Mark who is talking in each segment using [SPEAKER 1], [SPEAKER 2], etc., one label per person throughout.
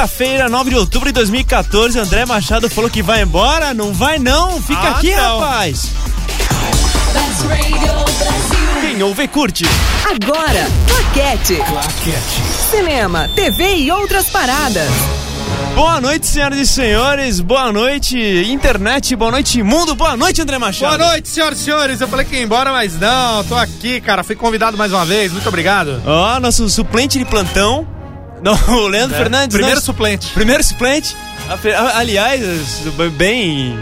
[SPEAKER 1] quinta-feira, 9 de outubro de 2014. André Machado falou que vai embora. Não vai, não. Fica
[SPEAKER 2] Ah,
[SPEAKER 1] aqui,
[SPEAKER 2] não.
[SPEAKER 1] rapaz. Quem ouve, curte.
[SPEAKER 3] Agora, Claquete. Cinema, TV e outras paradas.
[SPEAKER 1] Boa noite, senhoras e senhores. Boa noite, internet. Boa noite, mundo. Boa noite, André Machado.
[SPEAKER 2] Boa noite, senhoras e senhores. Eu falei que ia embora, mas não, tô aqui, cara. Fui convidado mais uma vez. Muito obrigado.
[SPEAKER 1] Ó, nosso suplente de plantão. Não, o Leandro Fernandes.
[SPEAKER 2] É, Primeiro
[SPEAKER 1] nosso-
[SPEAKER 2] suplente.
[SPEAKER 1] Primeiro suplente. Aliás, bem.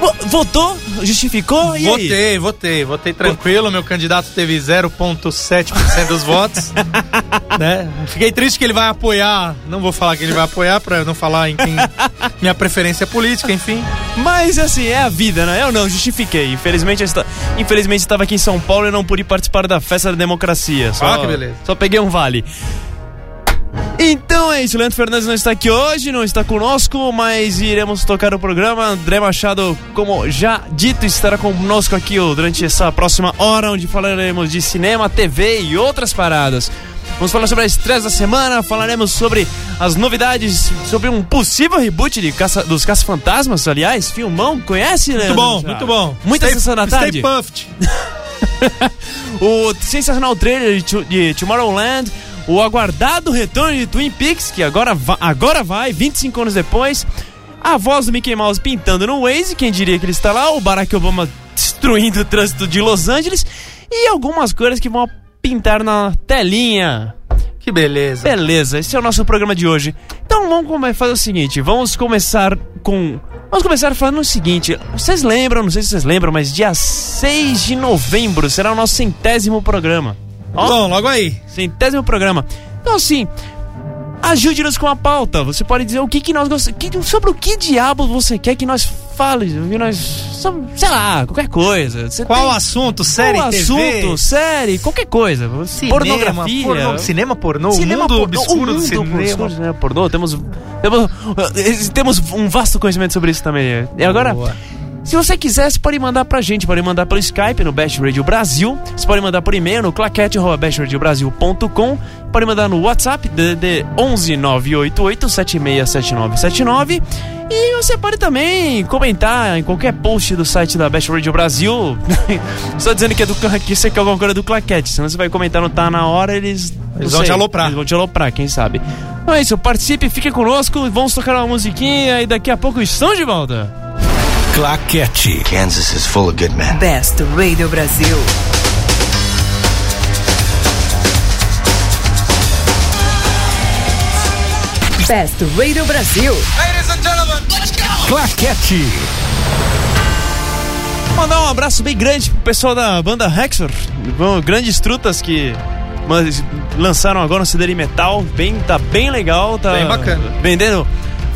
[SPEAKER 1] Vo- Votou? Justificou? E aí?
[SPEAKER 2] Votei, votei, votei tranquilo. Meu candidato teve 0,7% dos votos. né? Fiquei triste que ele vai apoiar. Não vou falar que ele vai apoiar pra eu não falar em quem minha preferência política, enfim.
[SPEAKER 1] Mas assim, é a vida, né? Eu não justifiquei. Infelizmente, eu esta- Infelizmente estava aqui em São Paulo e não pude participar da festa da democracia. Só,
[SPEAKER 2] Ah, que beleza.
[SPEAKER 1] Só peguei um vale. Então é isso, Leandro Fernandes não está aqui hoje, não está conosco, mas iremos tocar o programa. André Machado, como já dito, estará conosco aqui durante essa próxima hora, onde falaremos de cinema, TV e outras paradas. Vamos falar sobre a estresse da semana, falaremos sobre as novidades, sobre um possível reboot de Caça, dos Caça-Fantasmas, aliás, filmão, conhece,
[SPEAKER 2] Muito
[SPEAKER 1] Leandro
[SPEAKER 2] bom, muito bom.
[SPEAKER 1] Muita
[SPEAKER 2] Stay-
[SPEAKER 1] sessão da tarde?
[SPEAKER 2] Stay puffed.
[SPEAKER 1] o sensacional trailer de, de Tomorrowland, o aguardado retorno de Twin Peaks, que agora, va- agora vai, 25 anos depois, a voz do Mickey Mouse pintando no Waze, quem diria que ele está lá, o Barack Obama destruindo o trânsito de Los Angeles, e algumas coisas que vão pintar na telinha.
[SPEAKER 2] Que beleza.
[SPEAKER 1] Beleza, esse é o nosso programa de hoje. Então vamos fazer o seguinte, vamos começar com... Vamos começar falando o seguinte, vocês lembram, não sei se vocês lembram, mas dia 6 de novembro será o nosso centésimo programa. Ó,
[SPEAKER 2] Bom, logo aí.
[SPEAKER 1] centésimo programa. Então, assim, ajude-nos com a pauta. Você pode dizer o que, que nós gostamos. Sobre o que diabo você quer que nós fale? Que nós. sobre- sei lá, qualquer coisa. Você
[SPEAKER 2] Qual
[SPEAKER 1] tem-
[SPEAKER 2] assunto? Série,
[SPEAKER 1] qual
[SPEAKER 2] TV?
[SPEAKER 1] assunto, série, qualquer coisa.
[SPEAKER 2] Cinema,
[SPEAKER 1] pornografia.
[SPEAKER 2] pornô- cinema pornô,
[SPEAKER 1] Cinema
[SPEAKER 2] o mundo
[SPEAKER 1] pornô,
[SPEAKER 2] obscuro
[SPEAKER 1] o
[SPEAKER 2] do
[SPEAKER 1] mundo
[SPEAKER 2] cinema.
[SPEAKER 1] obscuro do cinema pornô. Temos, temos, eh, temos um vasto conhecimento sobre isso também. E agora,
[SPEAKER 2] Boa.
[SPEAKER 1] Se você quiser, você pode mandar pra gente. Pode mandar pelo Skype no Best Radio Brasil. Você pode mandar por e-mail no claquete.bestradiobrasil.com. Pode mandar no WhatsApp DDD 11 988 767979. E você pode também comentar em qualquer post do site da Best Radio Brasil. Só dizendo que, é do, que você quer alguma coisa do Claquete. Senão você vai comentar no Tá Na Hora, eles. não
[SPEAKER 2] Eles vão
[SPEAKER 1] sei,
[SPEAKER 2] te aloprar.
[SPEAKER 1] Eles vão te aloprar, quem sabe. Então é isso, participe, fique conosco. Vamos tocar uma musiquinha e daqui a pouco estamos de volta.
[SPEAKER 4] Claquete.
[SPEAKER 5] Kansas is full of good men.
[SPEAKER 3] Best Radio Brasil. Best Radio Brasil.
[SPEAKER 4] Claquete.
[SPEAKER 1] Mandar um abraço bem grande pro pessoal da banda Hexor, bom, grandes trutas que lançaram agora um CD de metal, bem, tá bem legal, tá
[SPEAKER 2] Bem bacana.
[SPEAKER 1] vendendo,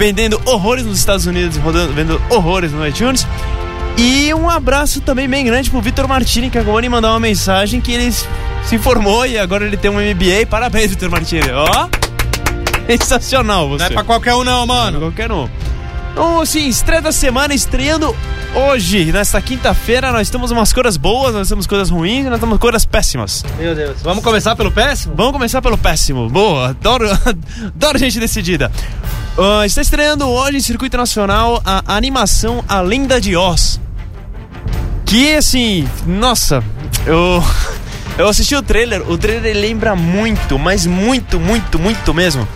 [SPEAKER 1] vendendo horrores nos Estados Unidos, rodando, vendendo horrores no iTunes. E um abraço também bem grande pro Vitor Martini, que acabou de mandar uma mensagem que ele se formou e agora ele tem um MBA. Parabéns, Vitor Martini. Ó, sensacional você.
[SPEAKER 2] Não é pra qualquer um, não, mano.
[SPEAKER 1] Qualquer um. Então, assim, estreia da semana estreando hoje, nesta quinta-feira. Nós temos umas coisas boas, nós temos coisas ruins e nós temos coisas péssimas.
[SPEAKER 2] Meu Deus. Vamos começar pelo péssimo?
[SPEAKER 1] Vamos começar pelo péssimo. Boa, adoro, adoro gente decidida. Ah, está estreando hoje em circuito nacional a animação A Lenda de Oz. Que assim, nossa, eu eu assisti o trailer, o trailer lembra muito, mas muito, muito, muito mesmo.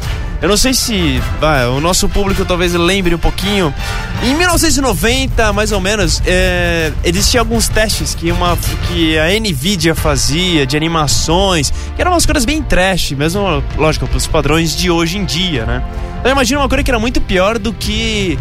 [SPEAKER 1] Eu não sei se vai, o nosso público talvez lembre um pouquinho. Em 1990, mais ou menos, é, existiam alguns testes que, uma, que a Nvidia fazia de animações, que eram umas coisas bem trash, mesmo, lógico, para os padrões de hoje em dia, né? Então imagina uma coisa que era muito pior do que,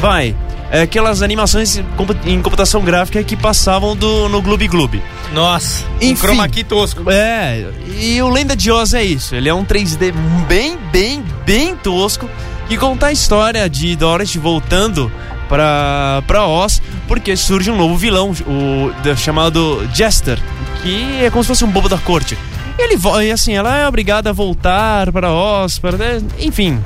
[SPEAKER 1] vai, é, aquelas animações em compu- em computação gráfica que passavam do, no Gloob Gloob.
[SPEAKER 2] Nossa. Um
[SPEAKER 1] Enfim.
[SPEAKER 2] chroma key tosco.
[SPEAKER 1] É, e o Lenda de Oz é isso. Ele é um 3D bem, bem, bem tosco que conta a história de Dorothy voltando pra, pra Oz porque surge um novo vilão, o chamado Jester, que é como se fosse um bobo da corte. Ele e assim, ela é obrigada a voltar para Oz, para, enfim.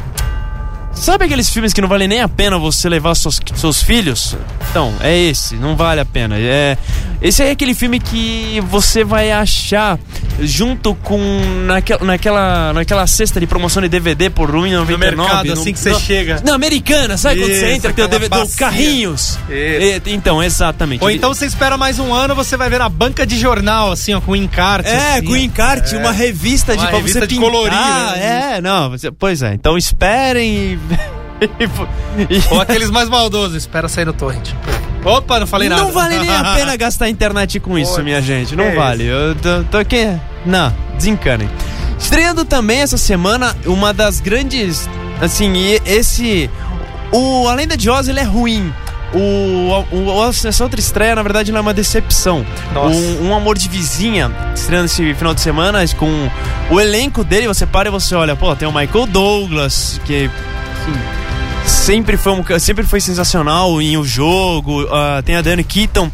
[SPEAKER 1] Sabe aqueles filmes que não vale nem a pena você levar seus, seus filhos? Então, é esse, não vale a pena. É, esse é aquele filme que você vai achar junto com naquela, naquela, naquela cesta de promoção de DVD por R$1,99.
[SPEAKER 2] No mercado, assim que você
[SPEAKER 1] no-
[SPEAKER 2] chega.
[SPEAKER 1] Na americana, sabe quando você
[SPEAKER 2] Isso,
[SPEAKER 1] entra, tem o DVD
[SPEAKER 2] bacia.
[SPEAKER 1] Carrinhos?
[SPEAKER 2] Isso.
[SPEAKER 1] E- então, exatamente.
[SPEAKER 2] Ou então você espera mais um ano, você vai ver na banca de jornal, assim, ó, com encarte.
[SPEAKER 1] É,
[SPEAKER 2] assim,
[SPEAKER 1] com encarte, uma revista de
[SPEAKER 2] Uma
[SPEAKER 1] pra
[SPEAKER 2] revista
[SPEAKER 1] você
[SPEAKER 2] de
[SPEAKER 1] pintar.
[SPEAKER 2] colorir, né?
[SPEAKER 1] É, não, você- pois é. Então esperem e. e-
[SPEAKER 2] Ou aqueles mais maldosos, espera sair no torrent. Opa, não falei nada.
[SPEAKER 1] Não vale nem a pena gastar internet com isso,
[SPEAKER 2] Pô,
[SPEAKER 1] minha gente. Não
[SPEAKER 2] é
[SPEAKER 1] vale. Eu tô, tô aqui. Não, desencanem. Estreando também essa semana uma das grandes. Assim, e esse. O A Lenda de Oz ele é ruim. O, o, o- essa outra estreia, na verdade, não é uma decepção.
[SPEAKER 2] Nossa.
[SPEAKER 1] Um, um Amor de Vizinha, estreando esse final de semana, com o elenco dele, você para e você olha, pô, tem o Michael Douglas, que assim, sempre foi, um, sempre foi sensacional em o jogo. ah, tem a Diane Keaton,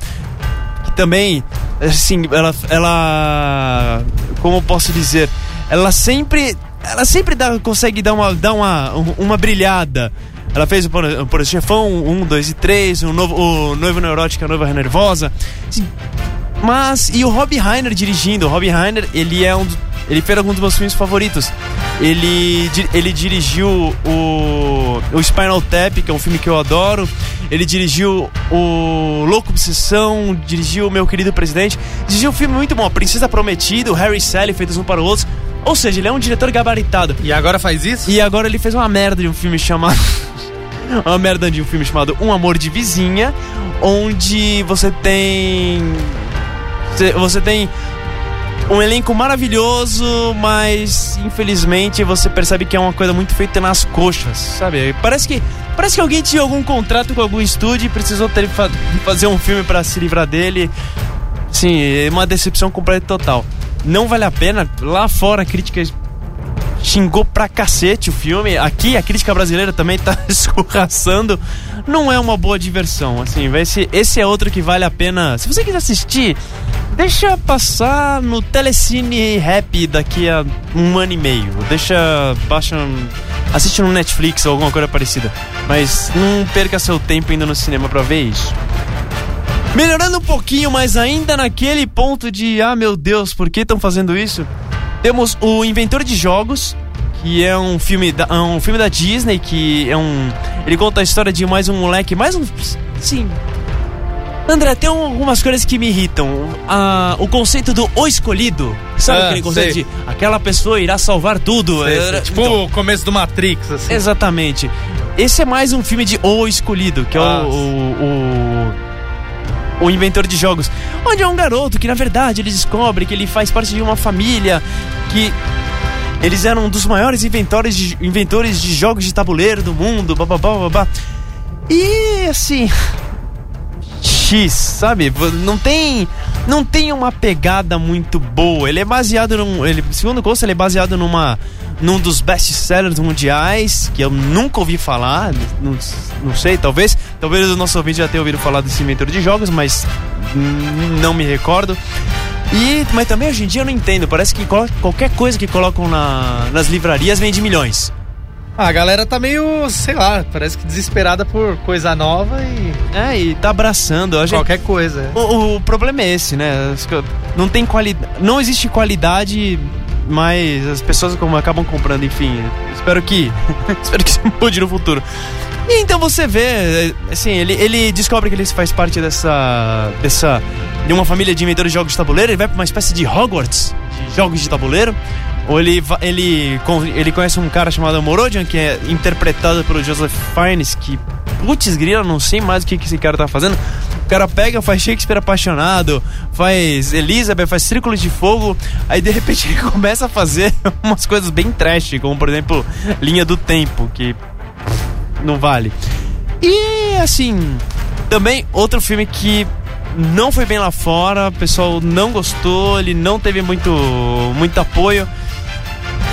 [SPEAKER 1] que também, assim, ela, ela. Como posso dizer? Ela sempre. Ela sempre dá, consegue dar uma, dar uma, uma brilhada. Ela fez o Por Chefão 1, 2 e 3, o, novo, o Noivo Neurótica, a Noiva Nervosa. Mas, e o Rob Reiner dirigindo. O Rob Reiner, ele é um. Ele fez alguns dos meus filmes favoritos. Ele, ele dirigiu o, o Spinal Tap, que é um filme que eu adoro. Ele dirigiu o Louco Obsessão, dirigiu o Meu Querido Presidente. Dirigiu um filme muito bom, A Princesa Prometida, o Harry e Sally, feitos um para o outro. Ou seja, ele é um diretor gabaritado.
[SPEAKER 2] E agora faz isso?
[SPEAKER 1] E agora ele fez uma merda de um filme chamado. uma merda de um filme chamado Um Amor de Vizinha, onde você tem. Você- tem um elenco maravilhoso, mas infelizmente você percebe que é uma coisa muito feita nas coxas, sabe? Parece que parece que alguém tinha algum contrato com algum estúdio e precisou ter, fa- fazer um filme pra se livrar dele. Sim, é uma decepção completa e total. Não vale a pena. Lá fora a crítica xingou pra cacete o filme. Aqui a crítica brasileira também tá escorraçando. Não é uma boa diversão, assim. ser- esse é outro que vale a pena. Se você quiser assistir, deixa passar no Telecine Rap daqui a um ano e meio. Deixa. Baixa. Assiste no Netflix ou alguma coisa parecida. Mas não perca seu tempo indo no cinema pra ver isso. Melhorando um pouquinho, mas ainda naquele ponto de ah meu Deus, por que estão fazendo isso? Temos o Inventor de Jogos, que é um filme da, um filme da Disney, que é um. Ele conta a história de mais um moleque, mais um. Sim. André, tem um- algumas coisas que me irritam. Ah, o conceito do o escolhido. Sabe
[SPEAKER 2] Ah,
[SPEAKER 1] aquele conceito
[SPEAKER 2] sei.
[SPEAKER 1] de aquela pessoa irá salvar tudo?
[SPEAKER 2] Sei, sei. Tipo
[SPEAKER 1] então,
[SPEAKER 2] o começo do Matrix, assim.
[SPEAKER 1] Exatamente. Esse é mais um filme de O Escolhido, que é
[SPEAKER 2] Ah.
[SPEAKER 1] o, o, o, o inventor de jogos. Onde é um garoto que, na verdade, ele descobre que ele faz parte de uma família que. Eles eram um dos maiores inventores de, inventores de jogos de tabuleiro do mundo, babá. E assim. Sabe? Não tem. Não tem uma pegada muito boa. Ele é baseado num. Ele, segundo Costa, ele é baseado numa. Num dos best-sellers mundiais, que eu nunca ouvi falar. Não, não sei, talvez. Talvez o nosso ouvinte já tenha ouvido falar desse inventor de jogos, mas não me recordo. E, mas também hoje em dia eu não entendo. Parece que qualquer coisa que colocam na- nas livrarias vende milhões.
[SPEAKER 2] Ah, a galera tá meio, sei lá, parece que desesperada por coisa nova e
[SPEAKER 1] É, e tá abraçando. Gente,
[SPEAKER 2] qualquer coisa.
[SPEAKER 1] O, o problema é esse, né? Não tem qualidade. Não existe qualidade, mas as pessoas como acabam comprando, enfim. Espero que. espero que isso mude no futuro. E então você vê, assim, ele, ele descobre que ele faz parte dessa. dessa. de uma família de inventores de jogos de tabuleiro, ele vai pra uma espécie de Hogwarts de jogos de tabuleiro. Ou ele, ele, ele conhece um cara chamado Morodian, que é interpretado pelo Joseph Fiennes, que, putz grila, não sei mais o que, que esse cara tá fazendo. O cara pega, faz Shakespeare apaixonado, faz Elizabeth, faz Círculos de Fogo, aí de repente ele começa a fazer umas coisas bem trash, como por exemplo Linha do Tempo, que não vale. E assim, também outro filme que não foi bem lá fora, o pessoal não gostou, ele não teve muito, muito apoio.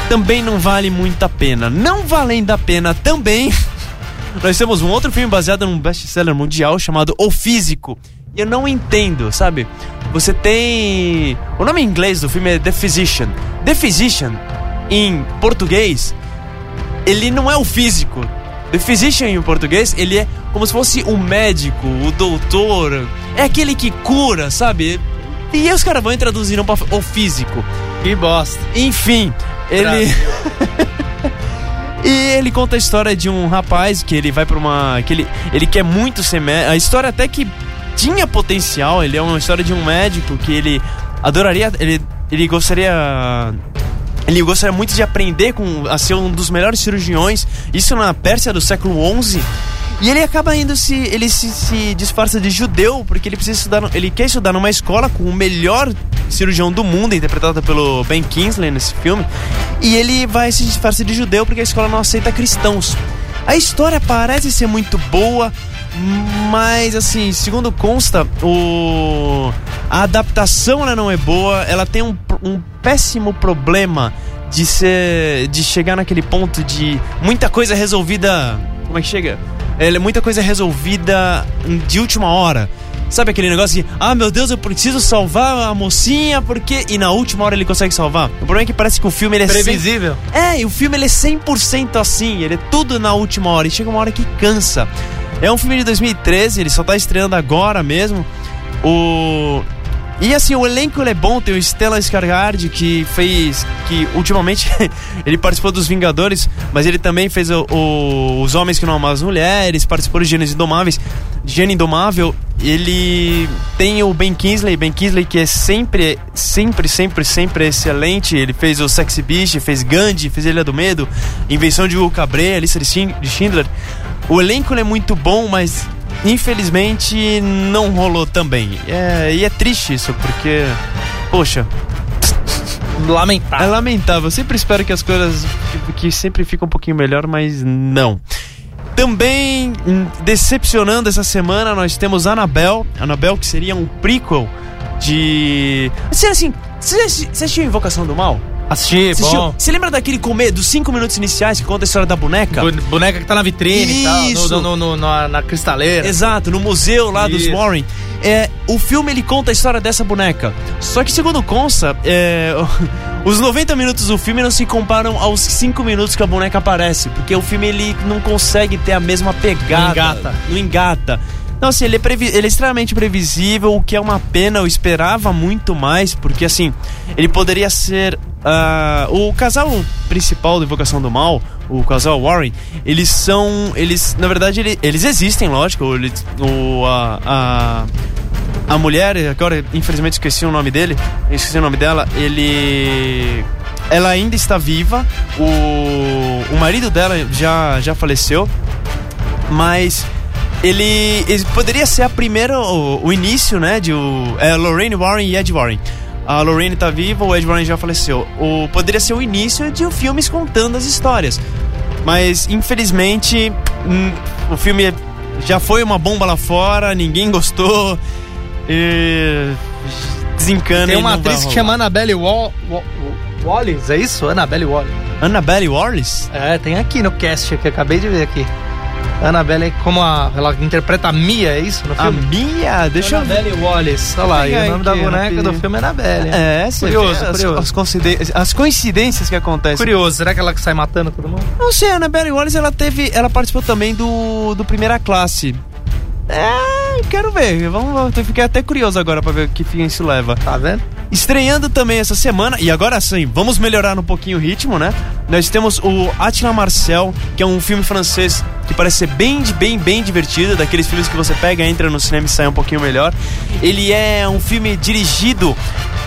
[SPEAKER 1] Também não vale muito a pena. Não valendo a pena também, nós temos um outro filme baseado num best-seller mundial chamado O Físico. E eu não entendo, sabe? Você tem. O nome em inglês do filme é The Physician. The Physician, em português, ele não é o físico. The Physician em português, ele é como se fosse o médico, o doutor. É aquele que cura, sabe? E aí os caras vão e traduziram para o físico.
[SPEAKER 2] Que bosta.
[SPEAKER 1] Enfim, ele. e ele conta a história de um rapaz que ele vai pra uma. que ele, ele quer muito ser médico. A história até que tinha potencial. Ele é uma história de um médico que ele adoraria. Ele, ele gostaria. Ele gostaria muito de aprender com, a ser um dos melhores cirurgiões. Isso na Pérsia do século XI. E ele acaba indo se. Ele se, se disfarça de judeu, porque ele precisa estudar. Ele quer estudar numa escola com o melhor cirurgião do mundo, interpretado pelo Ben Kingsley nesse filme. E ele vai se disfarçar de judeu porque a escola não aceita cristãos. A história parece ser muito boa, mas assim, segundo consta, o a adaptação ela não é boa, ela tem um, um péssimo problema de ser de chegar naquele ponto de muita coisa resolvida, como é que chega? É, muita coisa resolvida de última hora. Sabe aquele negócio que, ah, meu Deus, eu preciso salvar a mocinha porque. E na última hora ele consegue salvar. O problema é que parece que o filme ele é.
[SPEAKER 2] Previsível.
[SPEAKER 1] 100... É, e o filme ele é 100% assim. Ele é tudo na última hora. E chega uma hora que cansa. É um filme de 2013, ele só tá estreando agora mesmo. O. E assim, o elenco é bom, tem o Stellan Skarsgård que fez, que ultimamente ele participou dos Vingadores, mas ele também fez o, o, Os Homens que Não Amam as Mulheres, participou de Gênesis Indomáveis. Gênio Indomável, ele tem o Ben Kingsley, Ben Kingsley que é sempre, sempre, sempre, sempre excelente. Ele fez o Sexy Beast, fez Gandhi, fez Ilha do Medo, Invenção de Hugo Cabré, a lista de Schindler. O elenco é muito bom, mas infelizmente não rolou também. É, e é triste isso, porque, poxa.
[SPEAKER 2] Lamentável.
[SPEAKER 1] É lamentável. Eu sempre espero que as coisas que, que sempre ficam um pouquinho melhor, mas não. Também hum, decepcionando essa semana, nós temos Annabelle. Annabelle, que seria um prequel de. Assim, assim, você assistiu Invocação do Mal?
[SPEAKER 2] Assisti, Assistiu? bom.
[SPEAKER 1] Você lembra daquele comer dos cinco minutos iniciais que conta a história da boneca?
[SPEAKER 2] Bu boneca que tá na vitrine Isso. e tal, no, no, no, na, na, cristaleira.
[SPEAKER 1] Exato, no museu lá Isso. dos Warren. É, o filme ele conta a história dessa boneca. Só que segundo consta, é, os 90 minutos do filme não se comparam aos 5 minutos que a boneca aparece, porque o filme ele não consegue ter a mesma pegada. Não
[SPEAKER 2] engata.
[SPEAKER 1] Não engata. Não, assim, ele é, ele é extremamente previsível, o que é uma pena, eu esperava muito mais, porque assim, ele poderia ser. Uh, o casal principal do Invocação do Mal, o casal Warren, eles são. Eles, na verdade, ele, eles existem, lógico. O, a, a, a mulher, agora infelizmente esqueci o nome dele, esqueci o nome dela, ele ela ainda está viva. O, o marido dela já, já faleceu. Mas ele, ele poderia ser a primeira, o, o início, né, de o, é, Lorraine Warren e Ed Warren. A Lorraine tá viva, o Ed Warren já faleceu. O, poderia ser o início de filmes contando as histórias. Mas, infelizmente, hum, o filme já foi uma bomba lá fora, ninguém gostou. E desencana
[SPEAKER 2] Tem uma atriz que chama Annabelle Wall, Wall, Wallace, é isso? Annabelle Wallace.
[SPEAKER 1] Annabelle Wallace?
[SPEAKER 2] É, tem aqui no cast que eu acabei de ver aqui. Annabelle, como a, ela interpreta a Mia, é isso no filme?
[SPEAKER 1] A Mia? Deixa
[SPEAKER 2] Annabelle eu... Annabelle Wallace, olha lá, e o nome da boneca do filme é Annabelle.
[SPEAKER 1] É,
[SPEAKER 2] curioso,
[SPEAKER 1] as,
[SPEAKER 2] curioso.
[SPEAKER 1] As, coincidências, as coincidências que acontecem.
[SPEAKER 2] Curioso, será que ela que sai matando todo mundo?
[SPEAKER 1] Não sei, a Annabelle Wallace, ela teve, ela participou também do, do Primeira Classe. É, quero ver. Vamos, eu fiquei até curioso agora para ver o que fim isso leva.
[SPEAKER 2] Tá vendo?
[SPEAKER 1] Estreando também essa semana, e agora sim, vamos melhorar um pouquinho o ritmo, né? Nós temos o Attila Marcel, que é um filme francês que parece ser bem, bem, bem divertido, daqueles filmes que você pega, entra no cinema e sai um pouquinho melhor. Ele é um filme dirigido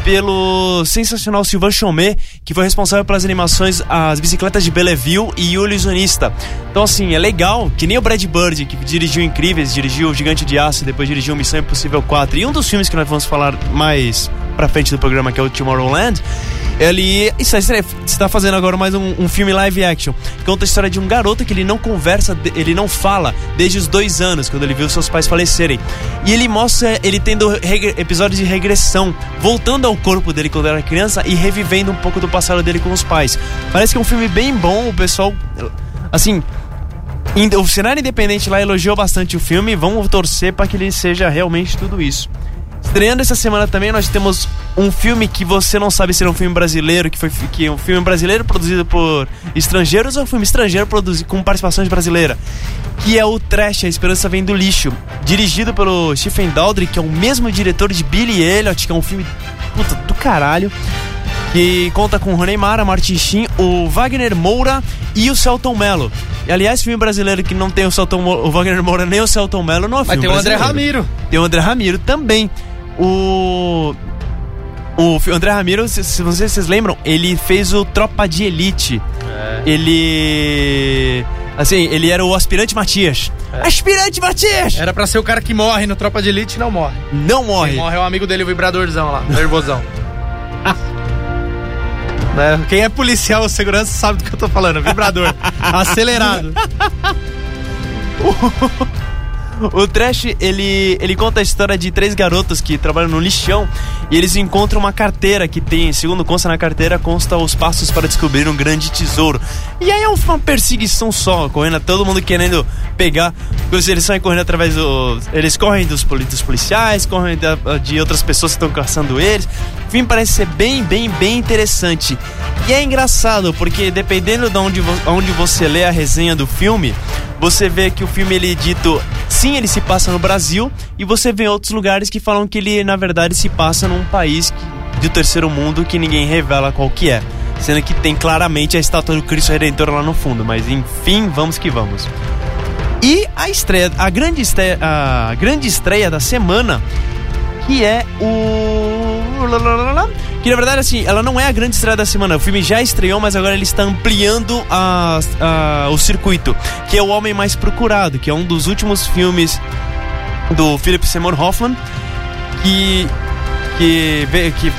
[SPEAKER 1] pelo sensacional Sylvain Chomet, que foi responsável pelas animações As Bicicletas de Belleville e O Ilusionista. Então, assim, é legal, que nem o Brad Bird, que dirigiu Incríveis, dirigiu O Gigante de Aço, depois dirigiu Missão Impossível 4, e um dos filmes que nós vamos falar mais pra frente do programa, que é o Tomorrowland, ele está fazendo agora mais um, um, filme live action. Conta a história de um garoto que ele não conversa, ele não fala desde os dois anos, quando ele viu seus pais falecerem. E ele mostra ele tendo episódios de regressão, voltando ao corpo dele quando era criança e revivendo um pouco do passado dele com os pais. Parece que é um filme bem bom, o pessoal. Assim, o cenário independente lá elogiou bastante o filme. Vamos torcer para que ele seja realmente tudo isso. Estreando essa semana também, nós temos um filme que você não sabe se é um filme brasileiro, que foi que é um filme brasileiro produzido por estrangeiros ou um filme estrangeiro produzido com participação de brasileira, que é o Trash, A Esperança Vem do Lixo, dirigido pelo Stephen Daldry, que é o mesmo diretor de Billy Elliot, que é um filme puta do caralho, que conta com o Rony Mara, Martin Sheen, o Wagner Moura e o Celton Mello. E, aliás, filme brasileiro que não tem o, Celton, o Wagner Moura nem o Celton Mello não é
[SPEAKER 2] Vai
[SPEAKER 1] filme
[SPEAKER 2] ter o André. Ramiro.
[SPEAKER 1] Tem o André Ramiro também. O. O André Ramiro, se, se vocês, vocês lembram, ele fez o Tropa de Elite. Ele. Assim, ele era o aspirante Matias. Aspirante Matias!
[SPEAKER 2] Era pra ser o cara que morre no Tropa de Elite e não morre.
[SPEAKER 1] Não morre.
[SPEAKER 2] Quem morre é o amigo dele, o vibradorzão lá, nervosão. Né? Quem é policial ou segurança sabe do que eu tô falando. Vibrador. acelerado.
[SPEAKER 1] O Trash, ele, ele conta a história de três garotas que trabalham no lixão e eles encontram uma carteira que tem, segundo consta na carteira, consta os passos para descobrir um grande tesouro. E aí é uma perseguição só, correndo, todo mundo querendo pegar. Eles saem correndo através do. Eles correm dos, dos policiais, correm de outras pessoas que estão caçando eles. Enfim, parece ser bem, bem, bem interessante. E é engraçado, porque dependendo de onde, onde você lê a resenha do filme, você vê que o filme ele é dito, sim, ele se passa no Brasil, e você vê outros lugares que falam que ele na verdade se passa num país que- do terceiro mundo que ninguém revela qual que é, sendo que tem claramente a estátua do Cristo Redentor lá no fundo, mas enfim, vamos que vamos. E a estreia, a grande estreia, a grande estreia da semana, que é o que na verdade assim, ela não é a grande estreia da semana. O filme já estreou, mas agora ele está ampliando a, a- o circuito, que é o Homem Mais Procurado, que é um dos últimos filmes do Philip Seymour Hoffman, que que veio, que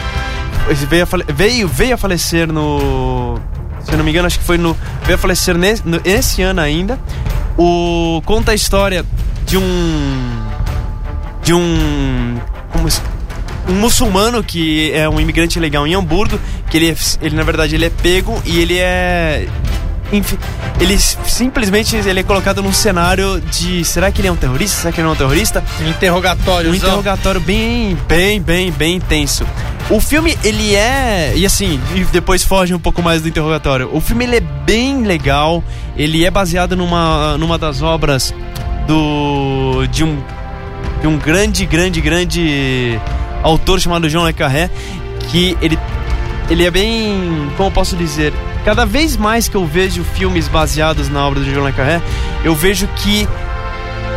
[SPEAKER 1] veio, a fale- veio, veio a falecer no se eu não me engano, acho que foi no veio a falecer nesse, no- esse ano ainda. O conta a história de um de um como se- um muçulmano que é um imigrante legal em Hamburgo, que ele, é- ele na verdade ele é pego e ele é enfim, ele simplesmente ele é colocado num cenário de será que ele é um terrorista? Será que ele não é um terrorista?
[SPEAKER 2] Interrogatório.
[SPEAKER 1] Um interrogatório bem, bem, bem, bem intenso. O filme, ele é. E assim, e depois foge um pouco mais do interrogatório. O filme, ele é bem legal. Ele é baseado numa, numa das obras do. de um. de um grande, grande, grande autor chamado Jean Le Carré. Que ele. Ele é bem. Como eu posso dizer? Cada vez mais que eu vejo filmes baseados na obra do Jean Le Carré, eu vejo que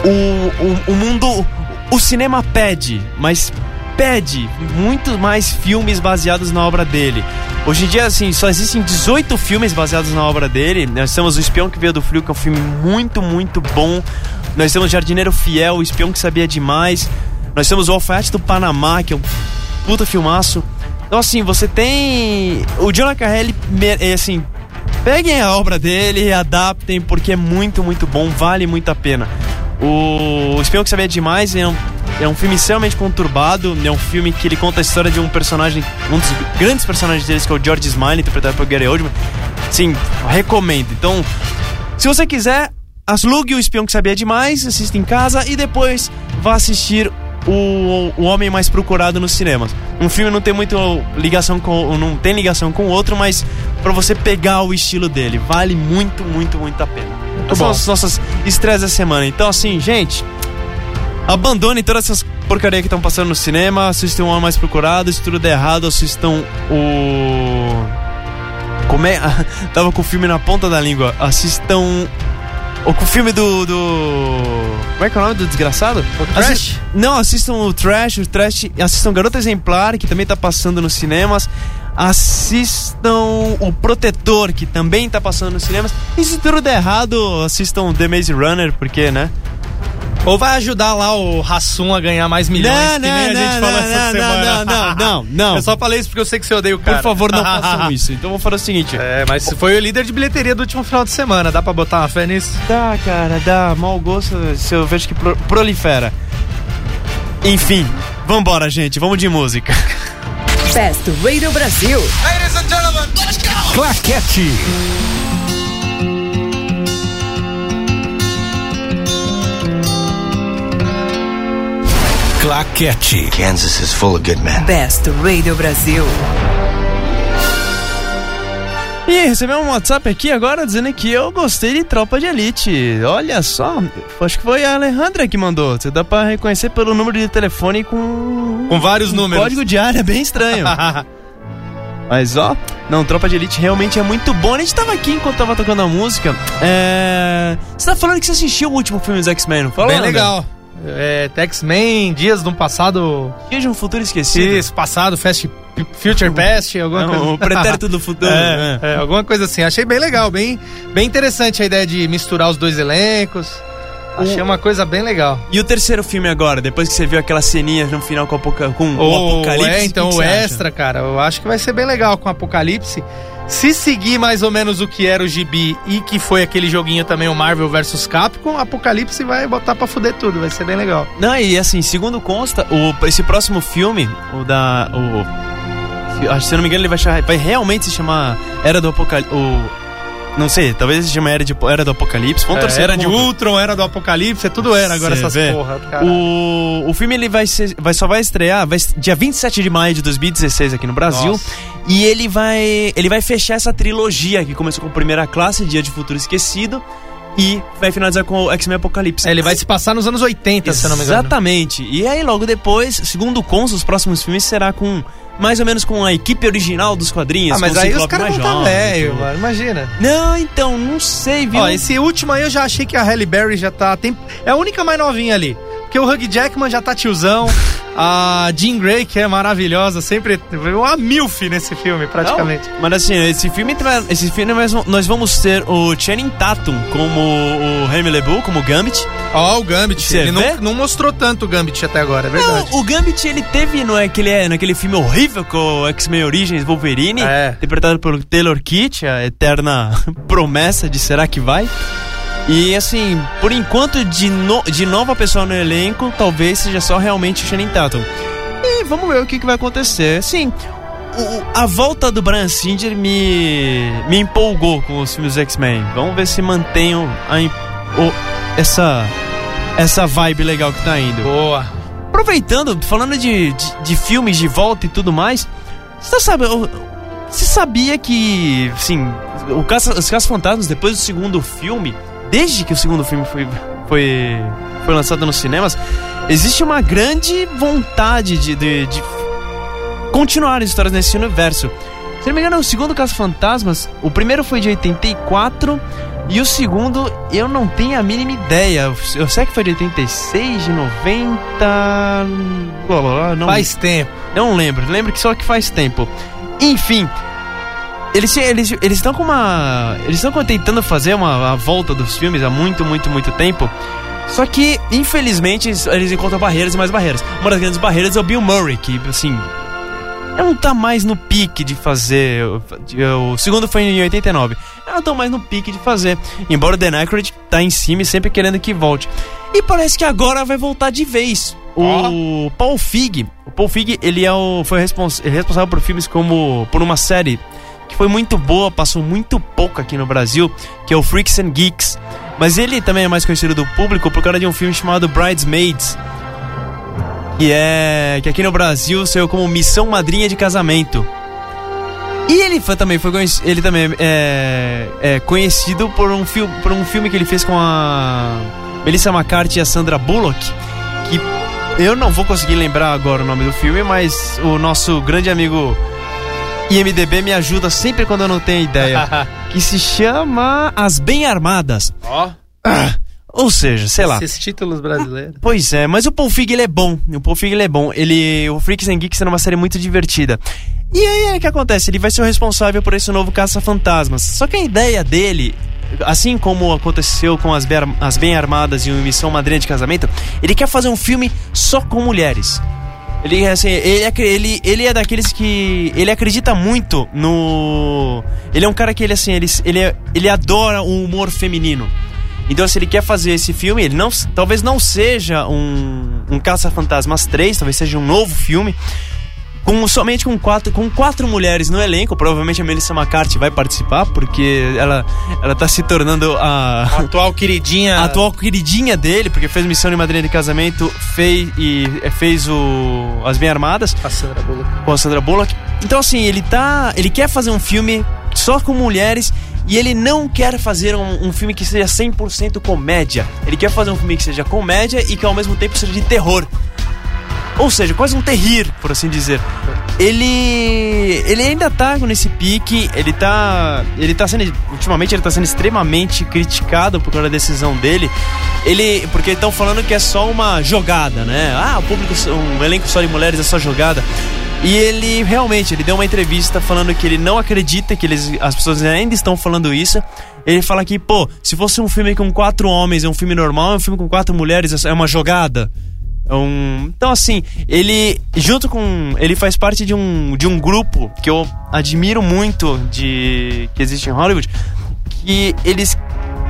[SPEAKER 1] o, o, o mundo. O cinema pede, mas pede muito mais filmes baseados na obra dele. Hoje em dia, assim, só existem 18 filmes baseados na obra dele. Nós temos O Espião que Veio do Frio, que é um filme muito, muito bom. Nós temos Jardineiro Fiel, O Espião que Sabia Demais. Nós temos O Alfaiate do Panamá, que é um puta filmaço. Então, assim, você tem. O John é, assim, peguem a obra dele e adaptem, porque é muito, muito bom, vale muito a pena. O Espião que Sabia Demais é um, é um filme extremamente conturbado, é um filme que ele conta a história de um personagem, um dos grandes personagens deles, que é o George Smiley, interpretado por Gary Oldman. Sim, recomendo. Então, se você quiser, alugue o Espião que Sabia Demais, assista em casa e depois vá assistir o, o Homem Mais Procurado nos cinemas. Um filme não tem muito ligação com, não tem ligação com o outro, mas para você pegar o estilo dele, vale muito, muito, muito a pena. Essas são
[SPEAKER 2] bom.
[SPEAKER 1] as nossas estreias da semana. Então, assim, gente, abandonem todas essas porcaria que estão passando no cinema, assistam o Homem Mais Procurado, se tudo der errado, assistam o... Como é? Tava com o filme na ponta da língua. Assistam o filme do, do. Como é que é o nome do desgraçado?
[SPEAKER 2] O Trash?
[SPEAKER 1] Assis- Não, assistam o Trash, o Trash. Assistam Garota Exemplar, que também tá passando nos cinemas. Assistam o Protetor, que também tá passando nos cinemas. E se tudo der errado, assistam The Maze Runner, porque, né?
[SPEAKER 2] Ou vai ajudar lá o Rassum a ganhar mais milhões,
[SPEAKER 1] Não,
[SPEAKER 2] que nem
[SPEAKER 1] não,
[SPEAKER 2] a gente
[SPEAKER 1] não,
[SPEAKER 2] falou
[SPEAKER 1] não,
[SPEAKER 2] essa
[SPEAKER 1] não,
[SPEAKER 2] semana.
[SPEAKER 1] não, não, não, não.
[SPEAKER 2] Eu só falei isso porque eu sei que você odeia o cara.
[SPEAKER 1] Por favor, não façam isso. Então vou falar o seguinte.
[SPEAKER 2] É, mas foi o líder de bilheteria do último final de semana. Dá pra botar uma fé nisso?
[SPEAKER 1] Dá, cara, dá. Mau gosto, se eu vejo que pro- prolifera. Enfim, vambora, gente. Vamos de música.
[SPEAKER 3] Best Radio Brasil.
[SPEAKER 4] Claquete. Claquete.
[SPEAKER 5] Kansas is full of good men.
[SPEAKER 3] Best Radio Brasil.
[SPEAKER 1] E recebemos um WhatsApp aqui agora dizendo que eu gostei de Tropa de Elite. Olha só, acho que foi a Alejandra que mandou. Você dá pra reconhecer pelo número de telefone com.
[SPEAKER 2] Com vários
[SPEAKER 1] um
[SPEAKER 2] números.
[SPEAKER 1] Código de área bem estranho. Mas ó, não, Tropa de Elite realmente é muito bom. A gente tava aqui enquanto tava tocando a música. É. Você tá falando que você assistiu o último filme dos X-Men, não falou?
[SPEAKER 2] Bem legal. É, X-Men, dias de um passado.
[SPEAKER 1] Dias de um futuro esquecido.
[SPEAKER 2] Isso, passado, Fast Future Past, alguma
[SPEAKER 1] Não,
[SPEAKER 2] coisa.
[SPEAKER 1] o pretérito do futuro.
[SPEAKER 2] É,
[SPEAKER 1] né?
[SPEAKER 2] é, alguma coisa assim. Achei bem legal, bem, bem interessante a ideia de misturar os dois elencos. Achei uma coisa bem legal.
[SPEAKER 1] E o terceiro filme agora, depois que você viu aquelas ceninhas no final com, apoca- com o
[SPEAKER 2] O-
[SPEAKER 1] Apocalipse?
[SPEAKER 2] É, então o
[SPEAKER 1] você acha?
[SPEAKER 2] extra, cara, eu acho que vai ser bem legal com o Apocalipse. Se seguir mais ou menos o que era o Gibi e que foi aquele joguinho também, o Marvel vs Capcom, Apocalipse vai botar pra fuder tudo, vai ser bem legal.
[SPEAKER 1] Não, e assim, segundo consta, o, esse próximo filme, o da. O, se eu não me engano, ele vai, vai realmente se chamar Era do Apocalipse. Não sei, talvez se chame Era, de, Era do Apocalipse. Vamos torcer
[SPEAKER 2] É, era de. Ultron, era do Apocalipse, é tudo era agora
[SPEAKER 1] Cê
[SPEAKER 2] essas
[SPEAKER 1] vê?
[SPEAKER 2] porra, cara.
[SPEAKER 1] O, o filme ele vai, ser, vai só vai estrear vai, dia 27 de maio de 2016 aqui no Brasil.
[SPEAKER 2] Nossa.
[SPEAKER 1] E ele vai ele vai fechar essa trilogia que começou com Primeira Classe, Dia de Futuro Esquecido. E vai finalizar com o X-Men Apocalipse.
[SPEAKER 2] É, ele vai se passar nos anos 80, se eu não me engano.
[SPEAKER 1] Exatamente. E aí, logo depois, segundo o Cons, os próximos filmes será com mais ou menos com a equipe original dos quadrinhos.
[SPEAKER 2] Ah, mas aí os caras vão tá velho, mano, imagina.
[SPEAKER 1] Não, então, não sei, viu?
[SPEAKER 2] Ó, esse último aí eu já achei que a Halle Berry já tá. Tem, é a única mais novinha ali. Porque o Hugh Jackman já tá tiozão. A Jean Grey, que é maravilhosa, sempre. Uma milf nesse filme, praticamente.
[SPEAKER 1] Não, mas assim, esse filme, esse filme nós, nós vamos ter o Channing Tatum como o Remy LeBeau, como o Gambit.
[SPEAKER 2] Ó, o Gambit.
[SPEAKER 1] Cê
[SPEAKER 2] ele não, não mostrou tanto o Gambit até agora, é verdade.
[SPEAKER 1] Não, o Gambit ele teve no, aquele, naquele filme horrível com o X-Men Origins Wolverine,
[SPEAKER 2] É.
[SPEAKER 1] interpretado pelo Taylor Kitsch, a eterna promessa de será que vai. E assim, por enquanto, de, no- de nova pessoa no elenco, talvez seja só realmente o Channing Tatum. E vamos ver o que, que vai acontecer. Sim, o- o- a volta do Brian Singer me, me empolgou com os filmes X-Men. Vamos ver se mantenham a, em- o- essa, essa vibe legal que tá indo.
[SPEAKER 2] Boa.
[SPEAKER 1] Aproveitando, falando de, de, de filmes de volta e tudo mais, você sabe, o- você sabia que, o Caça, os Caça-Fantasmas, depois do segundo filme, desde que o segundo filme foi, foi, foi lançado nos cinemas, existe uma grande vontade de, de, de continuar as histórias nesse universo. Se não me engano, o segundo Caça-Fantasmas, o primeiro foi de 84 e o segundo eu não tenho a mínima ideia. Eu sei que foi de 86, de 90. Blá, blá, blá, não,
[SPEAKER 2] Faz tempo.
[SPEAKER 1] não lembro. Lembro que só que faz tempo. Enfim. Eles eles eles estão com uma eles estão tentando fazer uma a volta dos filmes há muito muito muito tempo. Só que infelizmente eles- encontram barreiras e mais barreiras. Uma das grandes barreiras é o Bill Murray, que assim não tá mais no pique de fazer. o- segundo foi em 89. Eu não tô mais no pique de fazer. Embora o Dan Aykroyd tá em cima e sempre querendo que volte. E parece que agora vai voltar de vez. O Paul Feig. O Paul Feig, ele é o, foi respons- é responsável por filmes como. por uma série que foi muito boa, passou muito pouco aqui no Brasil, que é o Freaks and Geeks. Mas ele também é mais conhecido do público por causa de um filme chamado Bridesmaids. Que é. que aqui no Brasil saiu como Missão Madrinha de Casamento. E ele foi, também foi ele também é, é conhecido por um, filme, por um filme que ele fez com a Melissa McCarthy e a Sandra Bullock. Que eu não vou conseguir lembrar agora o nome do filme, mas o nosso grande amigo IMDB me ajuda sempre quando eu não tenho ideia. que se chama As Bem Armadas.
[SPEAKER 2] Ó,
[SPEAKER 1] Ou seja, sei lá.
[SPEAKER 2] esses títulos brasileiros.
[SPEAKER 1] Pois é, mas o Paul Feig ele é bom. O Paul Feig ele é bom. Ele, o Freaks and Geeks é uma série muito divertida. E aí é que acontece, ele vai ser o responsável por esse novo Caça-Fantasmas. Só que a ideia dele, assim como aconteceu com as Bem Armadas e o Missão Madrinha de Casamento, ele quer fazer um filme só com mulheres. Ele, assim, ele, é, ele, ele é daqueles que. Ele acredita muito no. Ele é um cara que ele, assim, ele, ele, ele adora o humor feminino. Então, se ele quer fazer esse filme, ele não, talvez não seja um, um Caça-Fantasmas 3, talvez seja um novo filme. Com somente com quatro, com quatro mulheres no elenco. Provavelmente a Melissa McCarthy vai participar, porque ela, ela tá se tornando a,
[SPEAKER 2] A atual queridinha.
[SPEAKER 1] a atual queridinha dele, porque fez missão de madrinha de casamento fez, e fez o As Bem Armadas
[SPEAKER 2] Cassandra Bullock.
[SPEAKER 1] com a Sandra Bullock. Então, assim, ele tá. Ele quer fazer um filme só com mulheres. E ele não quer fazer um, um filme que seja 100% comédia. Ele quer fazer um filme que seja comédia e que ao mesmo tempo seja de terror. Ou seja, quase um terrir, por assim dizer. Ele ele ainda tá nesse pique, ele tá ele tá sendo ultimamente ele tá sendo extremamente criticado por causa da decisão dele. Ele porque estão falando que é só uma jogada, né? Ah, o público um elenco só de mulheres é só jogada. E ele realmente, ele deu uma entrevista falando que ele não acredita que eles, as pessoas ainda estão falando isso. Ele fala que, pô, se fosse um filme com quatro homens, é um filme normal, é um filme com quatro mulheres, é uma jogada. É um... Então, assim, ele, junto com. Ele faz parte de um, de um grupo que eu admiro muito de que existe em Hollywood, que eles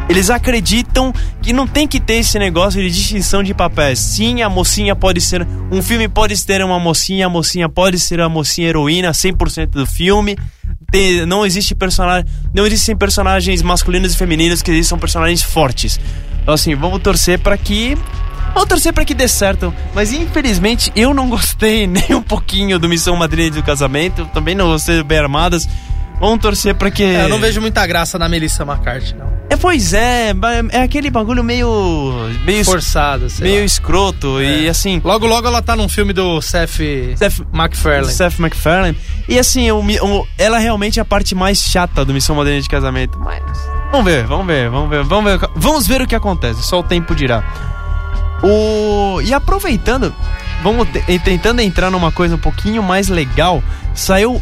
[SPEAKER 1] eles acreditam que não tem que ter esse negócio de distinção de papéis. Sim, a mocinha pode ser. Um filme pode ter uma mocinha, a mocinha pode ser a mocinha heroína 100% do filme. Ter- não existe personagem. Não existem personagens masculinos e femininos que existem personagens fortes. Então, assim, vamos torcer para que. Vamos torcer para que dê certo. Mas infelizmente eu não gostei nem um pouquinho do Missão Madrinha do Casamento. Também não gostei do Bem Armadas. Vamos torcer para que.
[SPEAKER 2] É, eu não vejo muita graça na Melissa McCarthy, não.
[SPEAKER 1] É, pois é, é aquele bagulho meio. meio,
[SPEAKER 2] Forçada, sei
[SPEAKER 1] meio
[SPEAKER 2] lá.
[SPEAKER 1] escroto. E
[SPEAKER 2] É.
[SPEAKER 1] assim.
[SPEAKER 2] Logo, logo ela tá num filme do Seth,
[SPEAKER 1] Seth
[SPEAKER 2] MacFarlane.
[SPEAKER 1] Seth MacFarlane. E assim, o o- ela realmente é a parte mais chata do Missão Moderna de Casamento. Mas. Vamos ver, vamos ver, vamos ver, vamos ver. Vamos ver o que acontece, só o tempo dirá. O... E aproveitando, vamos te- tentando entrar numa coisa um pouquinho mais legal. Saiu.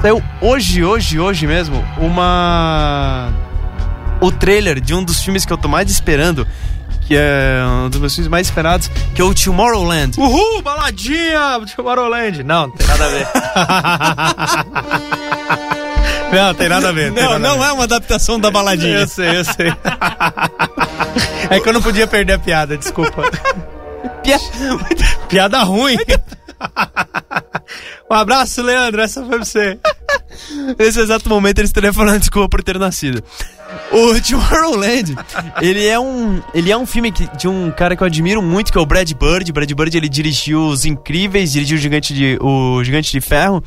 [SPEAKER 1] Saiu hoje, hoje, hoje mesmo, uma. O trailer de um dos filmes que eu tô mais esperando. Que é um dos meus filmes mais esperados, que é o Tomorrowland.
[SPEAKER 2] Uhul, baladinha, Tomorrowland. Não, não tem nada a ver. não, tem nada a ver.
[SPEAKER 1] Não, não é uma adaptação da baladinha.
[SPEAKER 2] Eu sei, eu sei. é que eu não podia perder a piada, desculpa.
[SPEAKER 1] Pia-
[SPEAKER 2] Piada ruim. um abraço, Leandro. Essa foi pra você.
[SPEAKER 1] Nesse exato momento eles falando desculpa por ter nascido. O Tomorrowland, ele é um, ele é um filme que, de um cara que eu admiro muito, que é o Brad Bird. Brad Bird ele dirigiu Os Incríveis, dirigiu o Gigante de, o Gigante de Ferro.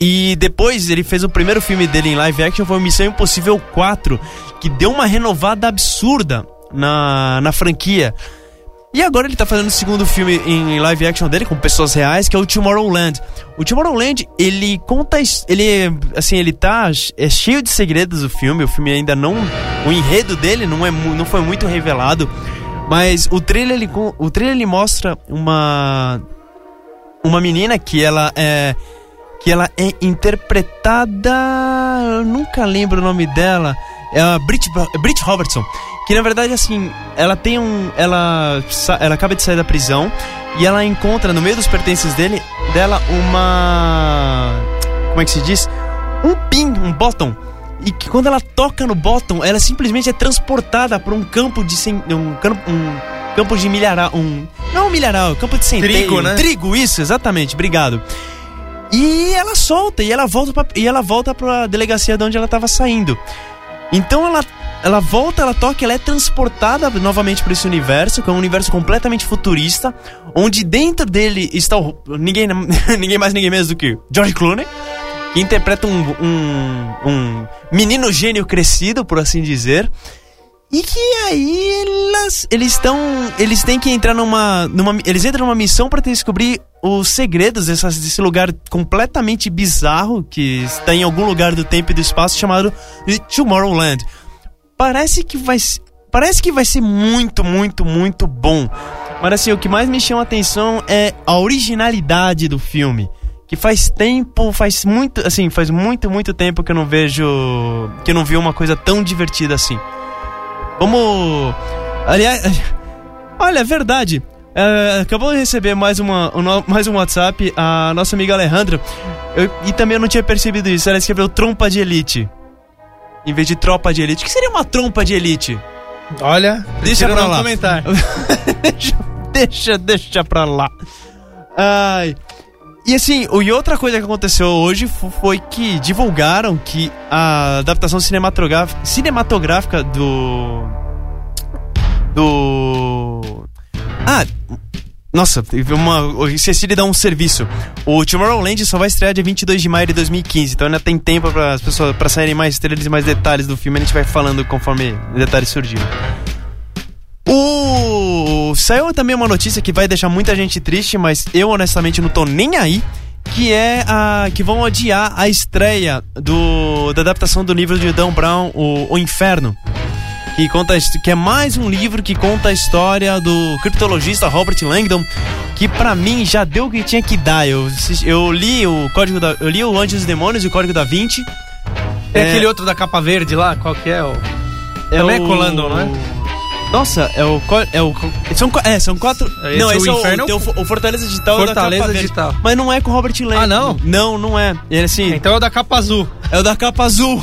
[SPEAKER 1] E depois ele fez o primeiro filme dele em live action, foi Missão Impossível 4, que deu uma renovada absurda na, na franquia. E agora ele tá fazendo o segundo filme em live action dele, com pessoas reais, que é o Tomorrowland. O Tomorrowland, ele conta. Ele, assim, ele tá. É cheio de segredos o filme. O filme ainda não. O enredo dele não, é, não foi muito revelado. Mas o trailer, ele, o trailer ele mostra uma. Uma menina que ela é. Que ela é interpretada. Eu nunca lembro o nome dela. É a Brit, Brit Robertson. Que na verdade, assim, ela tem um. Ela, ela acaba de sair da prisão e ela encontra no meio dos pertences dele, dela uma. Como é que se diz? Um pin, um bottom. E que quando ela toca no bottom, ela simplesmente é transportada para um campo de. Um campo, um campo de milharal. Um, não um milharal, campo de centeio.
[SPEAKER 2] Trigo, né?
[SPEAKER 1] Trigo, isso, exatamente, obrigado. E ela solta, e ela volta pra, e ela volta pra delegacia de onde ela tava saindo. Então ela, ela volta, ela toca, ela é transportada novamente para esse universo, que é um universo completamente futurista, onde dentro dele está o, ninguém, ninguém mais ninguém menos do que George Clooney, que interpreta um, um, um menino gênio crescido, por assim dizer. E que aí elas, eles estão, eles têm que entrar numa, numa eles entram numa missão para descobrir os segredos dessas, desse lugar completamente bizarro que está em algum lugar do tempo e do espaço chamado Tomorrowland. Parece que vai, parece que vai ser muito, muito, muito bom. Mas assim, o que mais me chama a atenção é a originalidade do filme. Que faz tempo, faz muito, assim, faz muito, muito tempo que eu não vejo, que eu não vi uma coisa tão divertida assim. Vamos. Aliás. Olha, é verdade. É, acabou de receber mais, uma, um mais um WhatsApp, a nossa amiga Alejandra. Eu- e também eu não tinha percebido isso. Ela escreveu trompa de elite. Em vez de tropa de elite. O que seria uma trompa de elite?
[SPEAKER 2] Olha,
[SPEAKER 1] Deixa pra lá.
[SPEAKER 2] comentar.
[SPEAKER 1] deixa, deixa, deixa pra lá. Ai. E assim, e outra coisa que aconteceu hoje fo- foi que divulgaram que a adaptação cinematográfica, cinematográfica do. Do. Ah! Nossa, uma. Esqueci dar um serviço. O Tomorrowland só vai estrear dia 22 de maio de 2015, então ainda tem tempo para as pessoas para saírem mais estrelas e mais detalhes do filme. A gente vai falando conforme detalhes surgirem. O saiu também uma notícia que vai deixar muita gente triste, mas eu honestamente não tô nem aí, que é a que vão adiar a estreia do da adaptação do livro de Dan Brown, o, o Inferno. Que, conta, que é mais um livro que conta a história do criptologista Robert Langdon, que pra mim já deu o que tinha que dar. Eu, eu li o código da, eu li o Anjos e os Demônios e o Código da Vinci.
[SPEAKER 2] Tem
[SPEAKER 1] É.
[SPEAKER 2] aquele outro da capa verde lá, qual que é? O...
[SPEAKER 1] É
[SPEAKER 2] Também é
[SPEAKER 1] o-
[SPEAKER 2] com Landon, não é?
[SPEAKER 1] Nossa, é o. É o são, é, são quatro.
[SPEAKER 2] Esse
[SPEAKER 1] não,
[SPEAKER 2] é o
[SPEAKER 1] esse é o,
[SPEAKER 2] Inferno?
[SPEAKER 1] tem o, o Fortaleza Digital é o da
[SPEAKER 2] Fortaleza
[SPEAKER 1] capa verde.
[SPEAKER 2] Digital.
[SPEAKER 1] Mas não é com o Robert Langdon.
[SPEAKER 2] Ah, não?
[SPEAKER 1] Não, não é. Ele assim.
[SPEAKER 2] Então é o da capa azul.
[SPEAKER 1] É o da capa azul.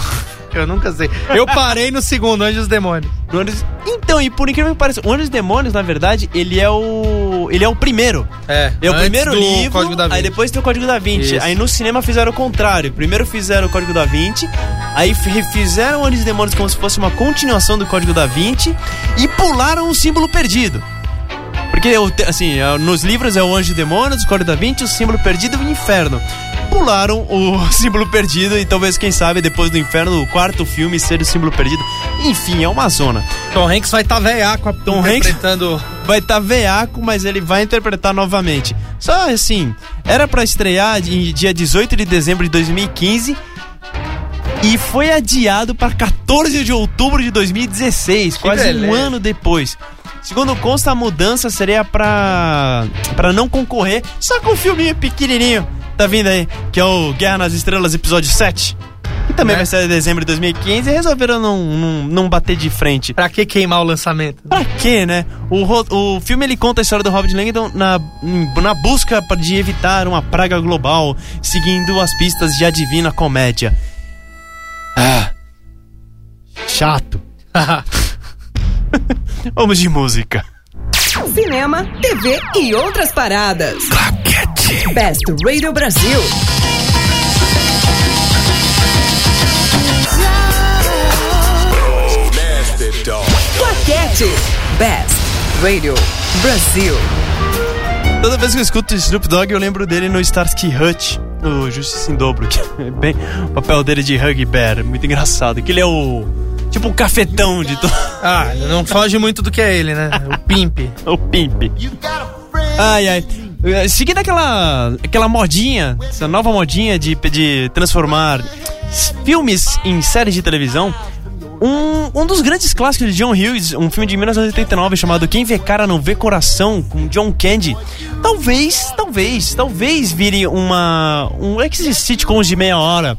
[SPEAKER 2] Eu nunca sei. Eu parei no segundo, Anjos e Demônios.
[SPEAKER 1] Anjos- Então, e por incrível que pareça, o Anjos e Demônios, na verdade, ele é o. Ele é o primeiro.
[SPEAKER 2] É,
[SPEAKER 1] É o primeiro livro, aí depois tem o Código da Vinci.
[SPEAKER 2] Isso.
[SPEAKER 1] Aí no cinema fizeram o contrário. Primeiro fizeram o Código da Vinci, aí refizeram Anjos e Demônios como se fosse uma continuação do Código da Vinci e pularam o símbolo perdido. Porque, assim, é, nos livros é o Anjo e Demônios, o Código da Vinci, o símbolo perdido e o inferno. Pularam o símbolo perdido e talvez, quem sabe, depois do inferno, o quarto filme seja o símbolo perdido. Enfim, é uma zona.
[SPEAKER 2] Tom Hanks vai estar tá veiaco
[SPEAKER 1] Tom Hanks-
[SPEAKER 2] interpretando...
[SPEAKER 1] vai estar veaco, mas ele vai interpretar novamente. Só assim, era pra estrear em dia 18 de dezembro de 2015 e foi adiado para 14 de outubro de 2016, quase um
[SPEAKER 2] beleza.
[SPEAKER 1] ano depois. Segundo consta, a mudança seria pra, pra não concorrer, só com um filminho pequenininho, tá vindo aí, que é o Guerra nas Estrelas, episódio 7. Que também
[SPEAKER 2] Né?
[SPEAKER 1] vai ser em dezembro de 2015 e resolveram não, não, não bater de frente.
[SPEAKER 2] Pra que queimar o lançamento?
[SPEAKER 1] Pra quê, né? O, o filme ele conta a história do Robert Langdon na, na busca de evitar uma praga global, seguindo as pistas de A Divina Comédia. Ah. Chato. Vamos de música.
[SPEAKER 3] Cinema, TV e outras paradas. Best Radio Brasil. Claquete. Best Radio Brasil.
[SPEAKER 1] Toda vez que eu escuto Snoop Dogg, eu lembro dele no Starsky Hutch, no Justiça em Dobro, que é bem o papel dele de Huggy Bear, muito engraçado. Que ele é o tipo o cafetão de todo
[SPEAKER 2] Ah, não foge muito do que é ele, né? O Pimp.
[SPEAKER 1] o pimp. Ai, ai. Eh, Seguindo aquela, aquela modinha, essa nova modinha de, de transformar filmes em séries de televisão, um, um dos grandes clássicos de John Hughes, um filme de 1989 chamado Quem Vê Cara Não Vê Coração, com John Candy, talvez, talvez, talvez vire uma. um esses sitcoms de meia hora,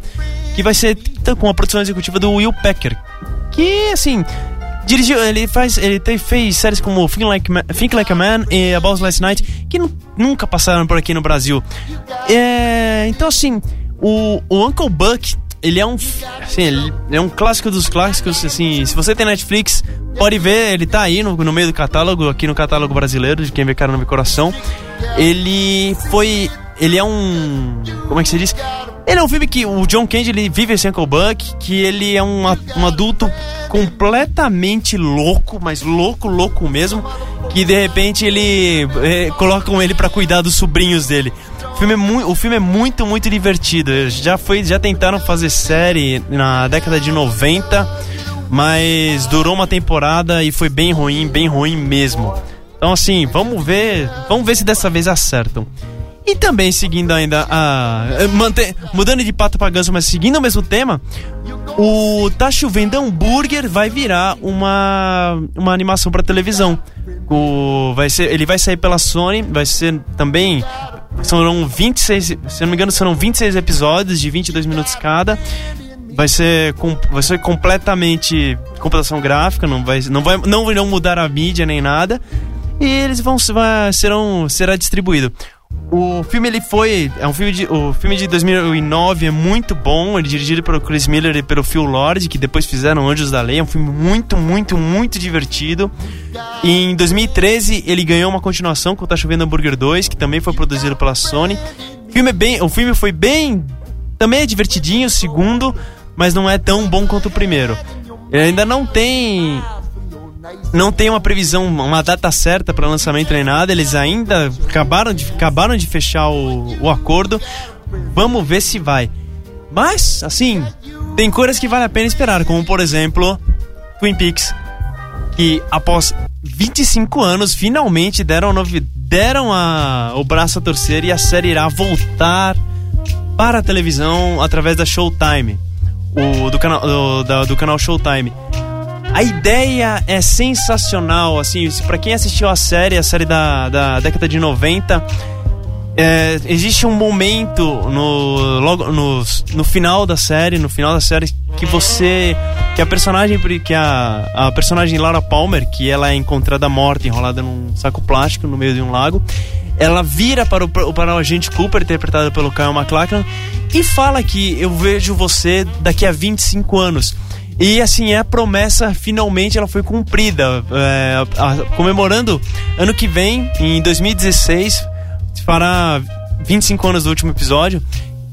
[SPEAKER 1] que vai ser com a produção executiva do Will Packer, que assim. Dirigiu, ele faz, ele te- fez séries como Think Like, Think like a Man e About Last Night, que nu- nunca passaram por aqui no Brasil. É, então, assim, o, o Uncle Buck, ele é um, assim, ele é um clássico dos clássicos, assim, se você tem Netflix, pode ver, ele tá aí no, no meio do catálogo, aqui no catálogo brasileiro, de quem vê cara no meu coração. Ele foi, ele é um, como é que se diz? Ele é um filme que o John Candy ele vive esse Uncle Buck, que ele é um, um adulto completamente louco, mas louco, louco mesmo, que de repente ele eh, colocam ele pra cuidar dos sobrinhos dele. O filme, é mui- o filme é muito, muito divertido. Já foi, já tentaram fazer série na década de 90, mas durou uma temporada e foi bem ruim, bem ruim mesmo. Então assim, vamos ver, vamos ver se dessa vez acertam. E também seguindo ainda a. eh, Mantém, mudando de pato pra ganso, mas seguindo o mesmo tema, o Tá Chovendo Hambúrguer vai virar uma, uma animação pra televisão. O, vai ser, ele vai sair pela Sony, vai ser também. Serão 26, se não me engano, serão 26 episódios de 22 minutos cada. Vai ser, vai ser completamente computação gráfica, não vai, não vai não irão mudar a mídia nem nada. E eles vão vai, serão será distribuído. O filme ele foi é um filme de o filme de 2009 é muito bom, ele é dirigido pelo Chris Miller e pelo Phil Lord, que depois fizeram Anjos da Lei, é um filme muito, muito, muito divertido. E em 2013 ele ganhou uma continuação com Tá Chovendo Hambúrguer 2, que também foi produzido pela Sony. O filme, é bem, o filme foi bem. Também é divertidinho, o segundo, mas não é tão bom quanto o primeiro. Ele ainda não tem. Não tem uma previsão, uma data certa para lançamento nem nada. Eles ainda acabaram de, acabaram de fechar o, o acordo. Vamos ver se vai. Mas, assim, tem coisas que vale a pena esperar, como por exemplo, Twin Peaks, que após 25 anos finalmente deram, novi deram a, o braço a torcer e a série irá voltar para a televisão através da Showtime, o, do, canal, do, da, do canal Showtime. A ideia é sensacional, assim, para quem assistiu a série, a série da, da década de 90, é, existe um momento no, logo no, no final da série, no final da série, que você. que a personagem. que a, a personagem Laura Palmer, que ela é encontrada morta, enrolada num saco plástico no meio de um lago, ela vira para o, para o agente Cooper, interpretado pelo Kyle MacLachlan, e fala que eu vejo você daqui a 25 anos. E assim, a promessa, finalmente ela foi cumprida. É, comemorando ano que vem, em 2016, fará 25 anos do último episódio.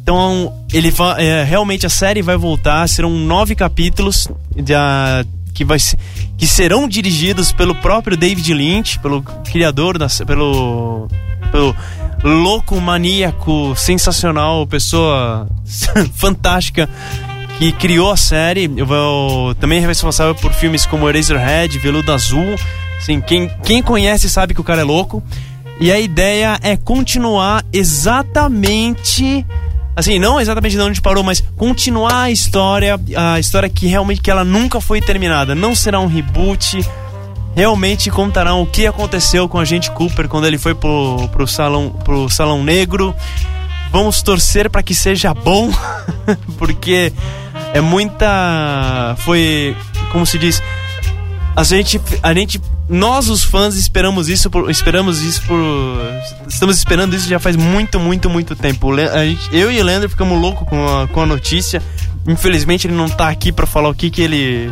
[SPEAKER 1] Então, ele é, realmente a série vai voltar, serão nove capítulos de, a, que, vai, que serão dirigidos pelo próprio David Lynch, pelo criador, da, pelo, pelo louco, maníaco, sensacional, pessoa fantástica que criou a série. Eu vou, também é responsável por filmes como Eraserhead, Veludo Azul. Assim, quem, quem conhece sabe que o cara é louco. E a ideia é continuar exatamente assim, não exatamente de onde parou, mas continuar a história, a história que realmente que ela nunca foi terminada. Não será um reboot. Realmente contarão o que aconteceu com a gente Cooper quando ele foi pro, pro salão pro salão negro. Vamos torcer para que seja bom, porque é muita foi, como se diz, a gente a gente nós os fãs esperamos isso por, esperamos isso por estamos esperando isso já faz muito muito muito tempo. Gente, eu e o Leandro ficamos loucos com a, com a notícia. Infelizmente ele não tá aqui para falar o que que ele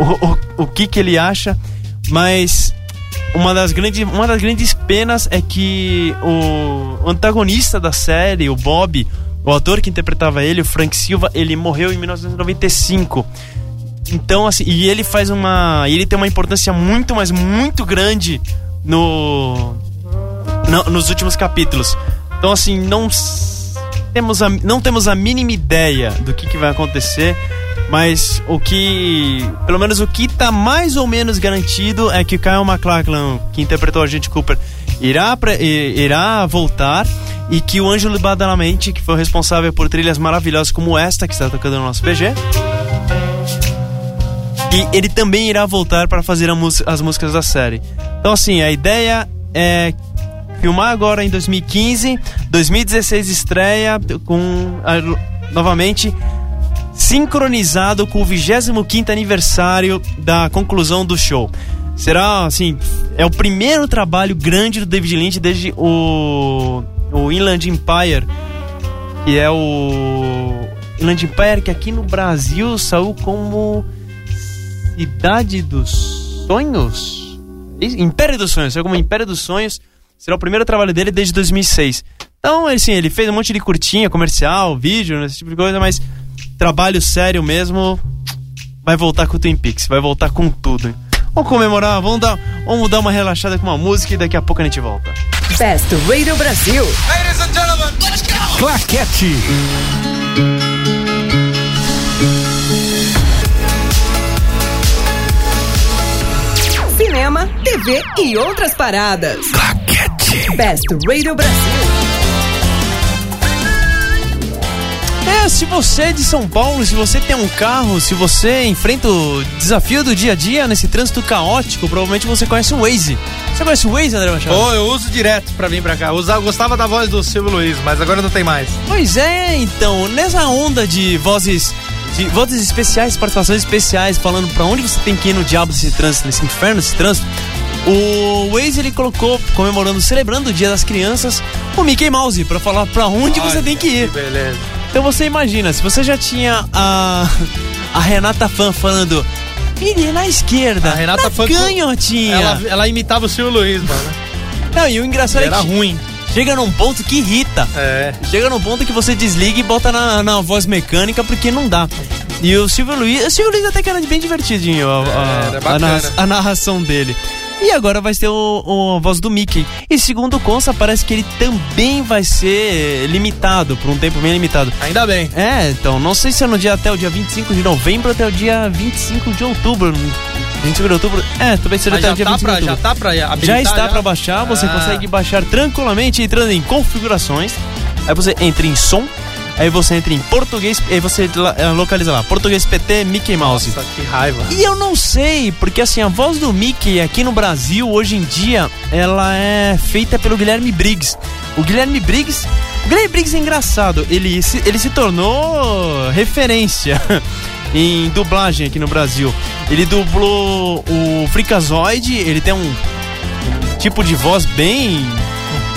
[SPEAKER 1] o, o, o que que ele acha mas uma das grandes uma das grandes penas é que o antagonista da série o Bob o ator que interpretava ele o Frank Silva ele morreu em 1995 então, assim, e ele faz uma. Ele tem uma importância muito, mas muito grande no. no nos últimos capítulos. Então, assim, não temos a, não temos a mínima ideia do que, que vai acontecer. Mas o que. Pelo menos o que está mais ou menos garantido é que o Kyle MacLachlan, que interpretou a gente Cooper, irá, irá voltar. E que o Ângelo Badalamenti, que foi o responsável por trilhas maravilhosas como esta que está tocando no nosso BG, e ele também irá voltar para fazer as músicas da série. Então, assim, a ideia é filmar agora em 2015, 2016 estreia com novamente sincronizado com o 25 aniversário da conclusão do show. Será assim, é o primeiro trabalho grande do David Lynch desde o o Inland Empire, que é o Inland Empire que aqui no Brasil saiu como Cidade dos Sonhos? Império dos Sonhos, como Império dos Sonhos. Será o primeiro trabalho dele desde 2006. Então, assim, ele fez um monte de curtinha, comercial, vídeo, esse tipo de coisa, mas trabalho sério mesmo vai voltar com o Twin Peaks, vai voltar com tudo. Vamos comemorar, vamos dar, vamos dar uma relaxada com uma música e daqui a pouco a gente volta.
[SPEAKER 3] Best Radio Brasil.
[SPEAKER 4] Ladies and gentlemen, let's go! Claquete.
[SPEAKER 3] cinema, TV e outras paradas.
[SPEAKER 4] Claquete.
[SPEAKER 3] Best Radio Brasil.
[SPEAKER 1] É, se você é de São Paulo, se você tem um carro, se você enfrenta o desafio do dia a dia nesse trânsito caótico, provavelmente você conhece o Waze. Você conhece o Waze, André Machado?
[SPEAKER 2] Oh, eu uso direto pra vir pra cá. Eu usava, gostava da voz do Silvio Luiz, mas agora não tem mais.
[SPEAKER 1] Pois é, então, nessa onda de vozes de vozes especiais, participações especiais, falando para onde você tem que ir no diabo desse trânsito, nesse inferno desse trânsito. O Waze ele colocou, comemorando, celebrando o Dia das Crianças, o Mickey Mouse para falar para onde você tem que ir.
[SPEAKER 2] Que beleza.
[SPEAKER 1] Então você imagina, se você já tinha a a Renata Fan falando vire na esquerda, a Renata na Fan canhotinha.
[SPEAKER 2] Ela, ela imitava o Silvio Luiz, mano.
[SPEAKER 1] Não, e o engraçado
[SPEAKER 2] e
[SPEAKER 1] é
[SPEAKER 2] que era ruim.
[SPEAKER 1] chega num ponto que irrita.
[SPEAKER 2] É.
[SPEAKER 1] Chega num ponto que você desliga e bota na, na voz mecânica porque não dá. E o Silvio Luiz, o Silvio Luiz até que era bem divertidinho a, a-
[SPEAKER 2] É, era
[SPEAKER 1] a a narração dele. E agora vai o- a voz do Mickey. E segundo consta, parece que ele também vai ser limitado, por um tempo bem limitado.
[SPEAKER 2] Ainda bem.
[SPEAKER 1] É, então, não sei se é no dia até o dia 25 de novembro até o dia 25 de outubro. 25 de outubro? É, talvez seja até
[SPEAKER 2] já
[SPEAKER 1] o dia
[SPEAKER 2] tá,
[SPEAKER 1] 25 de
[SPEAKER 2] pra,
[SPEAKER 1] outubro.
[SPEAKER 2] já tá pra habilitar,
[SPEAKER 1] Já está pra baixar, você
[SPEAKER 2] Ah.
[SPEAKER 1] consegue baixar tranquilamente entrando em configurações. Aí você entra em som, aí você entra em português, aí você eh, localiza lá, português PT Mickey Mouse.
[SPEAKER 2] Nossa, que raiva.
[SPEAKER 1] E eu não sei, porque assim, a voz do Mickey aqui no Brasil, hoje em dia, ela é feita pelo Guilherme Briggs. O Guilherme Briggs. O Guilherme Briggs é engraçado, ele se, ele se tornou referência em dublagem aqui no Brasil. Ele dublou o Freakazoid, ele tem um tipo de voz bem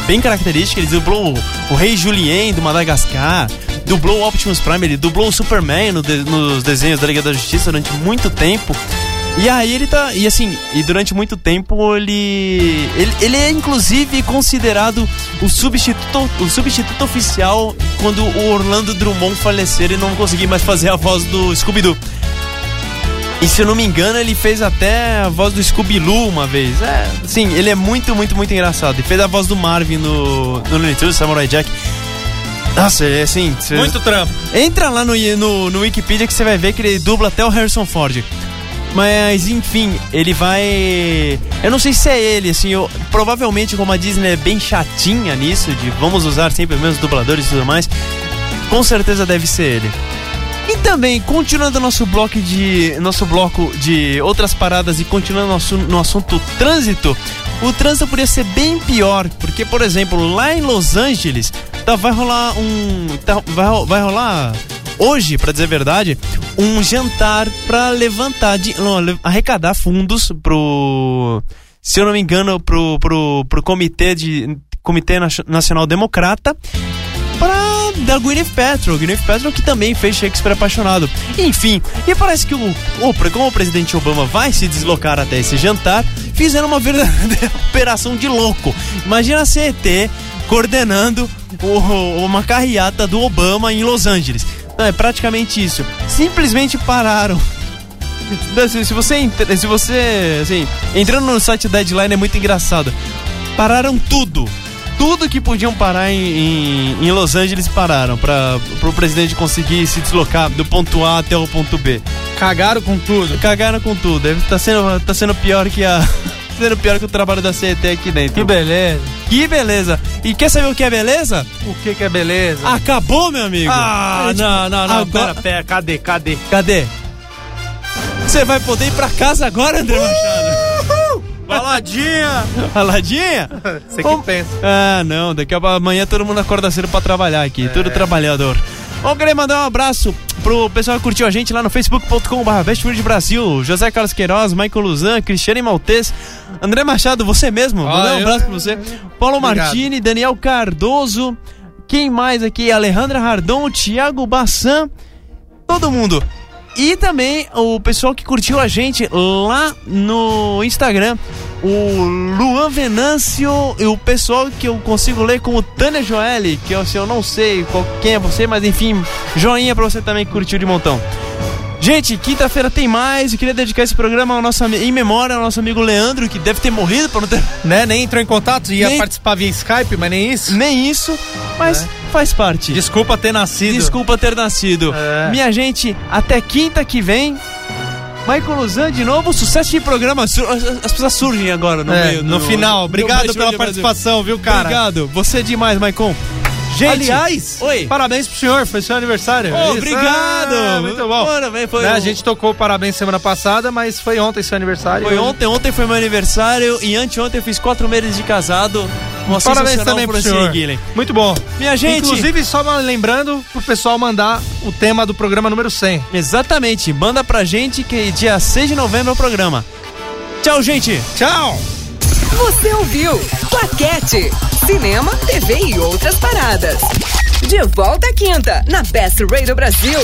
[SPEAKER 1] bem característica. Ele dublou o Rei Julien do Madagascar, dublou o Optimus Prime, ele dublou o Superman no de- nos desenhos da Liga da Justiça durante muito tempo. E aí ele tá. E assim, e durante muito tempo ele. Ele, ele é inclusive considerado o substituto, o substituto oficial quando o Orlando Drummond falecer e não conseguir mais fazer a voz do Scooby-Doo. E se eu não me engano, ele fez até a voz do Scooby-Loo uma vez. É, sim, ele é muito, muito, muito engraçado. E fez a voz do Marvin no, no Looney Tunes, Samurai Jack. Nossa, é assim... cê-
[SPEAKER 2] Muito trampo.
[SPEAKER 1] Entra lá no, no, no Wikipedia que você vai ver que ele dubla até o Harrison Ford. Mas, enfim, ele vai. Eu não sei se é ele, assim, eu, provavelmente, como a Disney é bem chatinha nisso, de vamos usar sempre os mesmos dubladores e tudo mais, com certeza deve ser ele. E também, continuando nosso bloco de. Nosso bloco de outras paradas e continuando no, assu- no assunto trânsito, o trânsito poderia ser bem pior, porque, por exemplo, lá em Los Angeles, tá, vai rolar um. tá- vai, vai rolar hoje, pra dizer a verdade, um jantar pra levantar, de, arrecadar fundos pro. Se eu não me engano, pro, pro, pro comitê de. Comitê Nacional Democrata para da Gwyneth Paltrow, Gwyneth Paltrow que também fez Shakespeare apaixonado. Enfim, e parece que o, o como o presidente Obama vai se deslocar até esse jantar, fizeram uma verdadeira operação de louco. Imagina a CET coordenando o- uma carreata do Obama em Los Angeles. Não, é praticamente isso. Simplesmente pararam se você, se você, assim, entrando no site da Deadline é muito engraçado. Pararam tudo. Tudo que podiam parar em, em, em Los Angeles pararam para o presidente conseguir se deslocar do ponto A até o ponto B.
[SPEAKER 2] Cagaram com tudo.
[SPEAKER 1] Cagaram com tudo. Tá sendo, tá sendo pior que a sendo pior que o trabalho da CET aqui dentro.
[SPEAKER 2] Que beleza.
[SPEAKER 1] Que beleza. E quer saber o que é beleza?
[SPEAKER 2] O que que é beleza?
[SPEAKER 1] Acabou, meu amigo.
[SPEAKER 2] Ah,
[SPEAKER 1] tipo,
[SPEAKER 2] não, não, não.
[SPEAKER 1] agora-
[SPEAKER 2] Pera, pera. Cadê, cadê?
[SPEAKER 1] Cadê? Você vai poder ir pra casa agora, André Machado?
[SPEAKER 2] Baladinha!
[SPEAKER 1] Raladinha?
[SPEAKER 2] Você que
[SPEAKER 1] Vamos-
[SPEAKER 2] pensa.
[SPEAKER 1] Ah, não. Daqui a amanhã todo mundo acorda cedo pra trabalhar aqui.
[SPEAKER 2] É.
[SPEAKER 1] Tudo trabalhador. Bom, queria mandar um abraço pro pessoal que curtiu a gente lá no facebook.com.br Brasil, José Carlos Queiroz, Michael Luzan, Cristiane Maltês, André Machado, você mesmo,
[SPEAKER 2] Ah,
[SPEAKER 1] mandar um
[SPEAKER 2] eu-
[SPEAKER 1] abraço pra você. Paulo
[SPEAKER 2] Obrigado.
[SPEAKER 1] Martini, Daniel Cardoso, quem mais aqui? Alejandra Rardon, Thiago Bassan, todo mundo. E também o pessoal que curtiu a gente lá no Instagram, o Luan Venâncio e o pessoal que eu consigo ler como Tânia Joeli, que eu, assim, eu não sei qual, quem é você, mas enfim, joinha pra você também que curtiu de montão. Gente, quinta-feira tem mais. Eu queria dedicar esse programa ao nosso, em memória ao nosso amigo Leandro, que deve ter morrido por não ter
[SPEAKER 2] Né? Nem entrou em contato, ia
[SPEAKER 1] Nem-
[SPEAKER 2] participar via Skype, mas nem isso.
[SPEAKER 1] nem isso, mas faz parte.
[SPEAKER 2] Desculpa ter nascido.
[SPEAKER 1] Desculpa ter nascido.
[SPEAKER 2] É.
[SPEAKER 1] Minha gente, até quinta que vem. Michael Luzan de novo, sucesso de programa. As, as pessoas surgem agora no
[SPEAKER 2] É,
[SPEAKER 1] meio.
[SPEAKER 2] no final. Obrigado pela participação, viu, cara?
[SPEAKER 1] Obrigado. Você é demais, Maicon. Gente,
[SPEAKER 2] Aliás,
[SPEAKER 1] oi.
[SPEAKER 2] parabéns pro senhor, foi seu aniversário. Isso.
[SPEAKER 1] obrigado.
[SPEAKER 2] Ah, muito bom.
[SPEAKER 1] Foi
[SPEAKER 2] Né,
[SPEAKER 1] o-
[SPEAKER 2] A gente tocou parabéns semana passada, mas foi ontem seu aniversário.
[SPEAKER 1] Foi ontem, ontem foi meu aniversário e anteontem eu fiz quatro meses de casado. Uma
[SPEAKER 2] Parabéns também pro senhor.
[SPEAKER 1] Guilhem.
[SPEAKER 2] Muito bom.
[SPEAKER 1] Minha gente.
[SPEAKER 2] Inclusive, só lembrando pro pessoal mandar o tema do programa número 100.
[SPEAKER 1] Exatamente, manda pra gente que dia 6 de novembro é o programa. Tchau, gente!
[SPEAKER 2] Tchau!
[SPEAKER 3] Você ouviu? Paquete, Cinema, TV e outras paradas. De volta à quinta, na Best Radio Brasil.